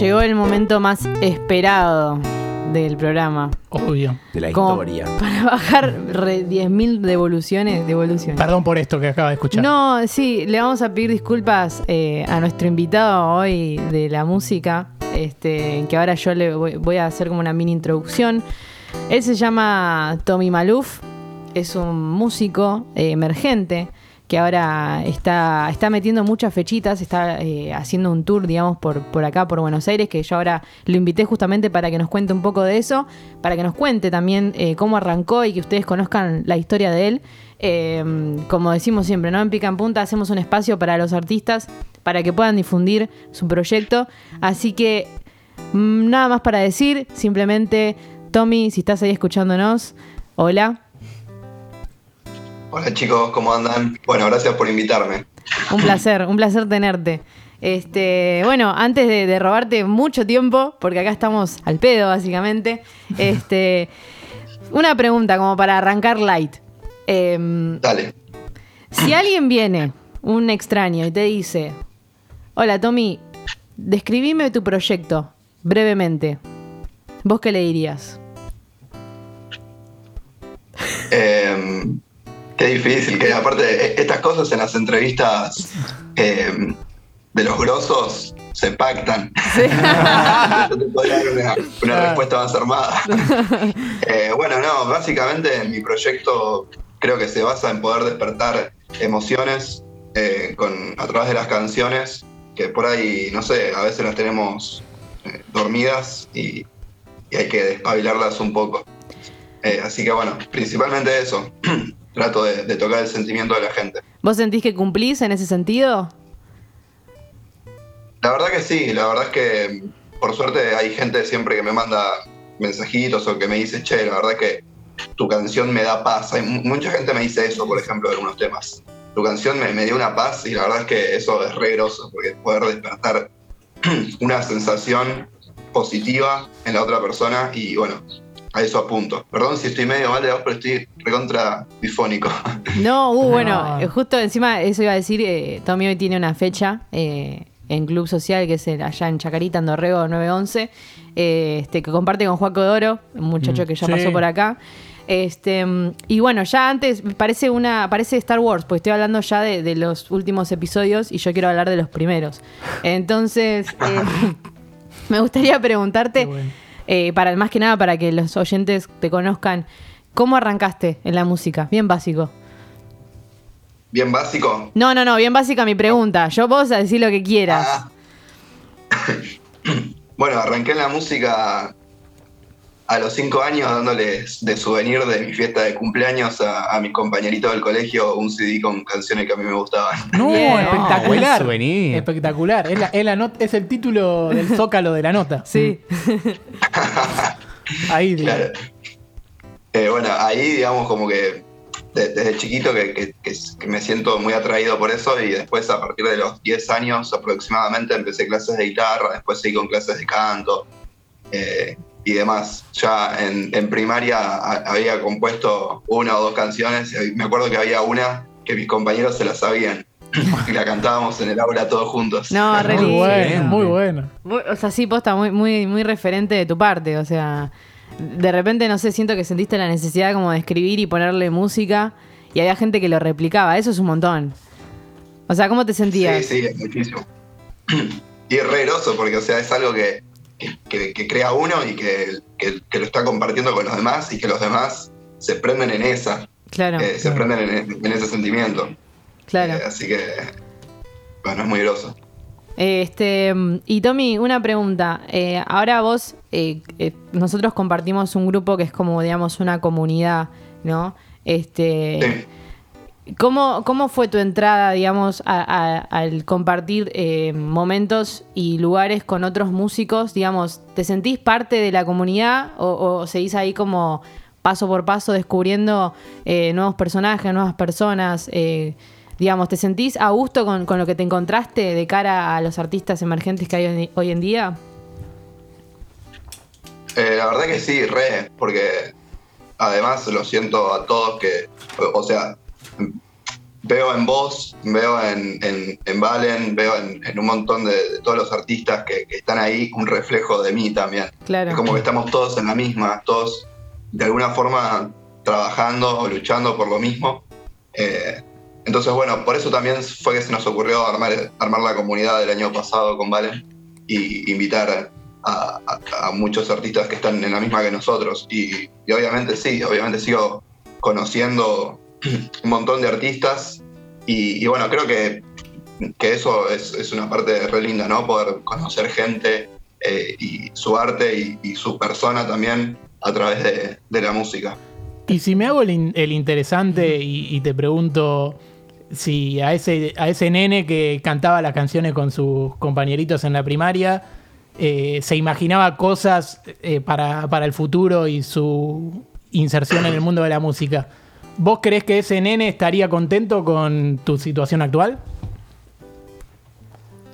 llegó el momento más esperado del programa. Obvio. De la Como historia. Para bajar re- 10.000 devoluciones, devoluciones. Perdón por esto que acaba de escuchar. No, sí, le vamos a pedir disculpas eh, a nuestro invitado hoy de la música, este, que ahora yo le voy, voy a hacer como una mini introducción. Él se llama Tommy Maluf, es un músico eh, emergente que ahora está, está metiendo muchas fechitas, está eh, haciendo un tour, digamos, por, por acá, por Buenos Aires, que yo ahora lo invité justamente para que nos cuente un poco de eso, para que nos cuente también eh, cómo arrancó y que ustedes conozcan la historia de él. Eh, como decimos siempre, ¿no? En Pica en Punta hacemos un espacio para los artistas para que puedan difundir su proyecto. Así que mm, nada más para decir, simplemente, Tommy, si estás ahí escuchándonos, hola. Hola chicos, ¿cómo andan? Bueno, gracias por invitarme. Un placer, un placer tenerte. Este, bueno, antes de, de robarte mucho tiempo, porque acá estamos al pedo, básicamente. Este, una pregunta como para arrancar light. Em, Dale. si alguien viene, un extraño, y te dice: Hola Tommy, describime tu proyecto, brevemente. ¿Vos qué le dirías? Eh, qué difícil, que aparte e- estas cosas en las entrevistas eh, de los grosos se pactan. Sí. Yo te podría dar una, una respuesta más armada. Eh, bueno, no, básicamente mi proyecto creo que se basa en poder despertar emociones eh, con, a través de las canciones, que por ahí, no sé, a veces las tenemos dormidas y, y hay que despabilarlas un poco. Así que bueno, principalmente eso. Trato de, de tocar el sentimiento de la gente. ¿Vos sentís que cumplís en ese sentido? La verdad que sí, la verdad es que por suerte hay gente siempre que me manda mensajitos o que me dice, che, la verdad que tu canción me da paz. Hay mu- mucha gente me dice eso, por ejemplo, de algunos temas. Tu canción me, me dio una paz y la verdad es que eso es re groso, porque poder despertar una sensación positiva en la otra persona y bueno, a eso apunto. Perdón si estoy medio mal de voz, pero estoy recontra bifónico. No, uh, No. bueno, eh, justo encima eso iba a decir, eh, Tommy hoy tiene una fecha eh, en Club Social, que es el- allá en Chacarita, en Dorrego 911, eh, este, que comparte con Juaco Doro, un muchacho Mm, que ya sí. pasó por acá. Este, y bueno, ya antes parece una parece Star Wars, pues estoy hablando ya de, de los últimos episodios y yo quiero hablar de los primeros. Entonces, eh, me gustaría preguntarte, Qué bueno. Eh, para más que nada para que los oyentes te conozcan, ¿cómo arrancaste en la música? Bien básico. Bien básico. No, no, no, bien básica mi pregunta. Yo vos a decir lo que quieras. Ah. bueno, arranqué en la música a los cinco años dándoles de souvenir de mi fiesta de cumpleaños a, a mis compañeritos del colegio un CD con canciones que a mí me gustaban. No, espectacular. Espectacular. Es, la- es la not- es el título del zócalo de la nota. Sí. Ahí, Claro. Eh, bueno, ahí digamos como que de- desde chiquito que, que- que- que me siento muy atraído por eso y después a partir de los 10 años aproximadamente empecé clases de guitarra, después seguí con clases de canto eh, y demás. Ya en, en primaria a- había compuesto una o dos canciones y me acuerdo que había una que mis compañeros se la sabían y la cantábamos en el aula todos juntos. No, re Muy lindo. bueno, muy bueno. O sea, sí, posta, muy, muy, muy referente de tu parte. O sea, de repente, no sé, siento que sentiste la necesidad como de escribir y ponerle música y había gente que lo replicaba. Eso es un montón. O sea, ¿cómo te sentías? Sí, sí, es muchísimo. Y es re groso porque, o sea, es algo que, que- que- que crea uno y que, que- lo está compartiendo con los demás y que los demás se prenden en esa, Claro, eh, se prenden en, en ese sentimiento. claro. Eh, así que, bueno, es muy groso. Este, y Tommy, una pregunta. Eh, ahora vos, eh, eh, nosotros compartimos un grupo que es como, digamos, una comunidad, ¿no? Este, Sí. ¿Cómo, ¿Cómo fue tu entrada, digamos, al compartir eh, momentos y lugares con otros músicos? Digamos, ¿te sentís parte de la comunidad o, seguís ahí como paso por paso descubriendo eh, nuevos personajes, nuevas personas? Eh, digamos, ¿te sentís a gusto con, con lo que te encontraste de cara a los artistas emergentes que hay hoy- en día? La verdad que sí, re, porque además lo siento a todos que, o sea, veo en vos, veo en, en, en Valen, veo en, en un montón de, de todos los artistas que, que están ahí un reflejo de mí también. Claro. Es como que estamos todos en la misma, todos de alguna forma trabajando o luchando por lo mismo. Eh, entonces, bueno, por eso también fue que se nos ocurrió armar, armar la comunidad del año pasado con Valen y invitar a, a- a muchos artistas que están en la misma que nosotros. Y, y obviamente sí, obviamente sigo conociendo un montón de artistas y, bueno, creo que, que eso es, una parte re linda, ¿no? Poder conocer gente eh, y su arte y, su persona también a través de, de la música. Y si me hago el, in- el interesante y, y te pregunto si a ese, a ese nene que cantaba las canciones con sus compañeritos en la primaria eh, se imaginaba cosas eh, para, para el futuro y su inserción en el mundo de la música, ¿vos crees que ese nene estaría contento con tu situación actual?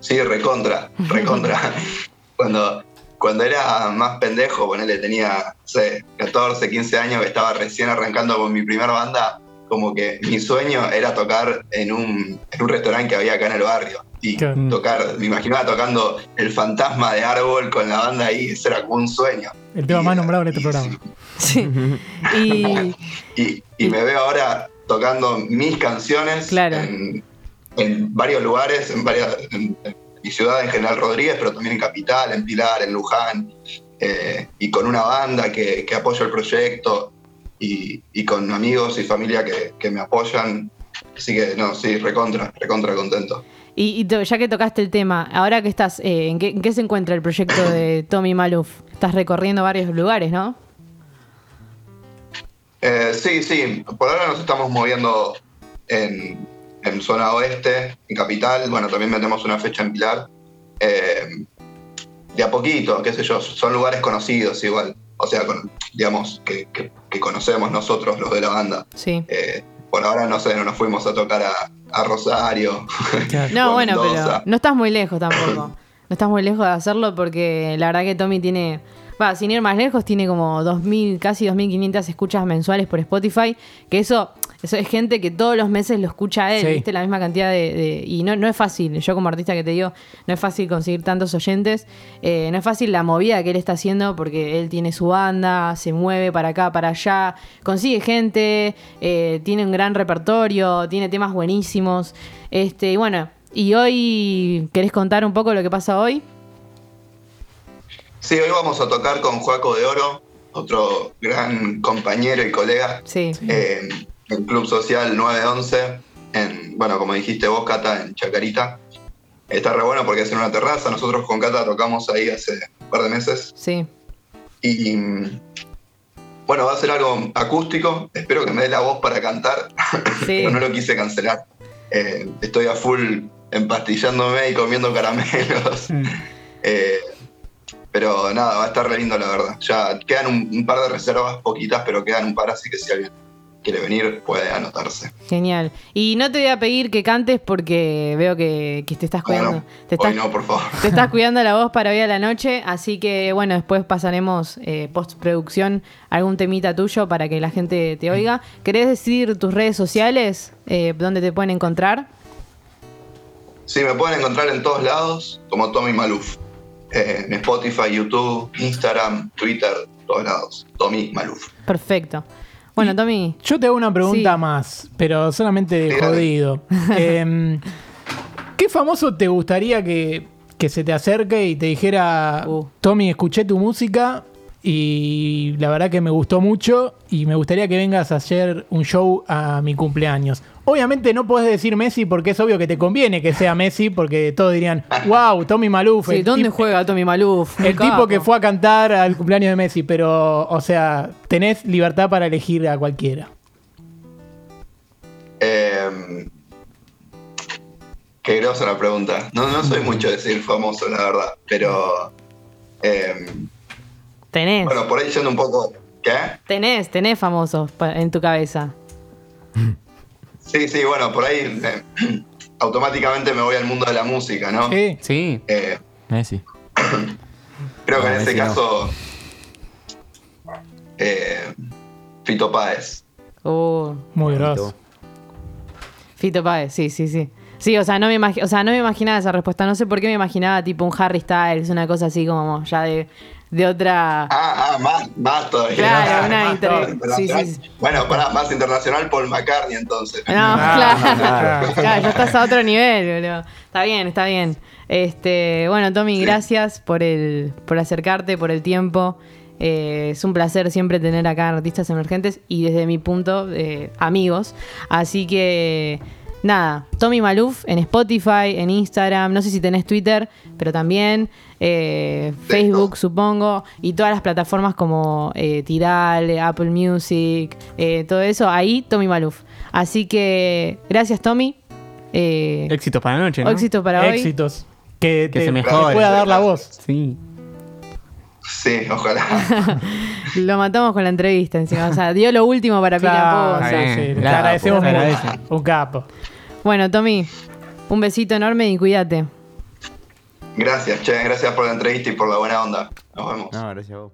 Sí, recontra, recontra. cuando, cuando era más pendejo, ponele, tenía, no sé, 14, 15 años, que estaba recién arrancando con mi primera banda, como que mi sueño era tocar en un, en un restaurante que había acá en el barrio. Y Claro. tocar, me imaginaba tocando El Fantasma de Árbol con la banda ahí, eso era como un sueño. El tema Y, más nombrado en este y- programa. Sí. Y Y, y me veo ahora tocando mis canciones Claro. en, en varios lugares, en varias en, en mi ciudad, en General Rodríguez, pero también en Capital, en Pilar, en Luján, eh, y con una banda que, que apoya el proyecto y, y con amigos y familia que, que me apoyan. Así que, no, sí, recontra, recontra contento. Y, y ya que tocaste el tema, ahora que estás, eh, ¿en, qué, en qué se encuentra el proyecto de Tommy Maluf? Estás recorriendo varios lugares, ¿no? Eh, sí, sí, por ahora nos estamos moviendo en, en zona oeste, en capital, bueno, también metemos una fecha en Pilar. Eh, de a poquito, qué sé yo, son lugares conocidos igual, o sea, con- digamos, que, que- que conocemos nosotros, los de la banda. Sí. Eh, por ahora, no sé, no nos fuimos a tocar a, a Rosario. No, bueno, pero no estás muy lejos tampoco. No estás muy lejos de hacerlo porque la verdad que Tommy tiene, va, sin ir más lejos, tiene como 2.000, casi 2.500 escuchas mensuales por Spotify, que eso, eso es gente que todos los meses lo escucha a él, Sí. ¿viste? La misma cantidad de... de- y no, no es fácil, yo como artista que te digo, no es fácil conseguir tantos oyentes, eh, no es fácil la movida que él está haciendo porque él tiene su banda, se mueve para acá, para allá, consigue gente, eh, tiene un gran repertorio, tiene temas buenísimos. Este, y bueno, y hoy, ¿querés contar un poco lo que pasa hoy? Sí, hoy vamos a tocar con Juaco de Oro, otro gran compañero y colega Sí. eh, en Club Social 911, en, bueno, como dijiste vos, Cata, en Chacarita. Está re bueno porque es en una terraza. Nosotros con Cata tocamos ahí hace un par de meses. Sí. Y bueno, va a ser algo acústico. Espero que me dé la voz para cantar, Sí. pero no lo quise cancelar. Eh, estoy a full empastillándome y comiendo caramelos. Eh, pero nada, va a estar re lindo la verdad. Ya quedan un, un par de reservas, poquitas, pero quedan un par, así que si alguien quiere venir puede anotarse. Genial. Y no te voy a pedir que cantes porque veo que, que te estás no, cuidando. te, estás, Hoy no, por favor. te estás cuidando la voz para hoy a la noche. Así que bueno, después pasaremos eh, postproducción algún temita tuyo para que la gente te oiga. ¿Querés decir tus redes sociales? Eh, ¿Dónde te pueden encontrar? Sí, me pueden encontrar en todos lados como Tommy Maluf. Eh, en Spotify, YouTube, Instagram, Twitter, todos lados. Tommy Maluf. Perfecto. Bueno, Tommy. Yo te hago una pregunta Sí. más, pero solamente de jodido. Em, ¿Qué famoso te gustaría que, que se te acerque y te dijera, Uh. Tommy, escuché tu música y la verdad que me gustó mucho y me gustaría que vengas a hacer un show a mi cumpleaños? Obviamente no podés decir Messi porque es obvio que te conviene que sea Messi porque todos dirían, wow, Tommy Maluf. Sí, ¿Dónde juega Tommy Maluf? el tipo que fue a cantar al cumpleaños de Messi, pero, o sea, tenés libertad para elegir a cualquiera. Eh, qué grosa la pregunta. No, no soy mucho de decir famoso, la verdad. Pero. eh, Tenés. bueno, por ahí yendo un poco. ¿Qué? Tenés, tenés famosos en tu cabeza. Sí, sí, bueno, por ahí eh, automáticamente me voy al mundo de la música, ¿no? Sí. Sí, Eh, Messi. creo que No, en este Messi no. caso. eh, Fito Páez. Uh, Muy grosso. Fito Páez, sí, sí, sí. Sí, o sea, no me o sea, no me imaginaba esa respuesta. No sé por qué me imaginaba tipo un Harry Styles, una cosa así como ya de, de otra. Ah, ah, más, más todavía. Claro, una Más inter- todavía, sí, internacional. sí, sí. Bueno, para más internacional, Paul McCartney entonces. No, Ah, claro. claro. Claro, ya estás a otro nivel, boludo. Está bien, está bien. Este, bueno, Tommy, gracias por el, por acercarte, por el tiempo. Eh, es un placer siempre tener acá artistas emergentes y desde mi punto, eh, amigos. Así que, nada, Tommy Maluf en Spotify, en Instagram, no sé si tenés Twitter, pero también eh, Facebook, supongo, y todas las plataformas como eh, Tidal, Apple Music, eh, todo eso, ahí Tommy Maluf. Así que, gracias Tommy. Eh, Éxitos para la noche, ¿no? éxito para hoy. Éxitos. Que, Que te, se mejore. pueda dar la voz. Sí. Sí, ojalá. Lo matamos con la entrevista encima. O sea, dio lo último para Claro, bien. sí, le agradecemos se mucho. Un capo. Bueno, Tommy, un besito enorme y cuídate. Gracias, che, gracias por la entrevista y por la buena onda. Nos vemos. No, gracias a vos.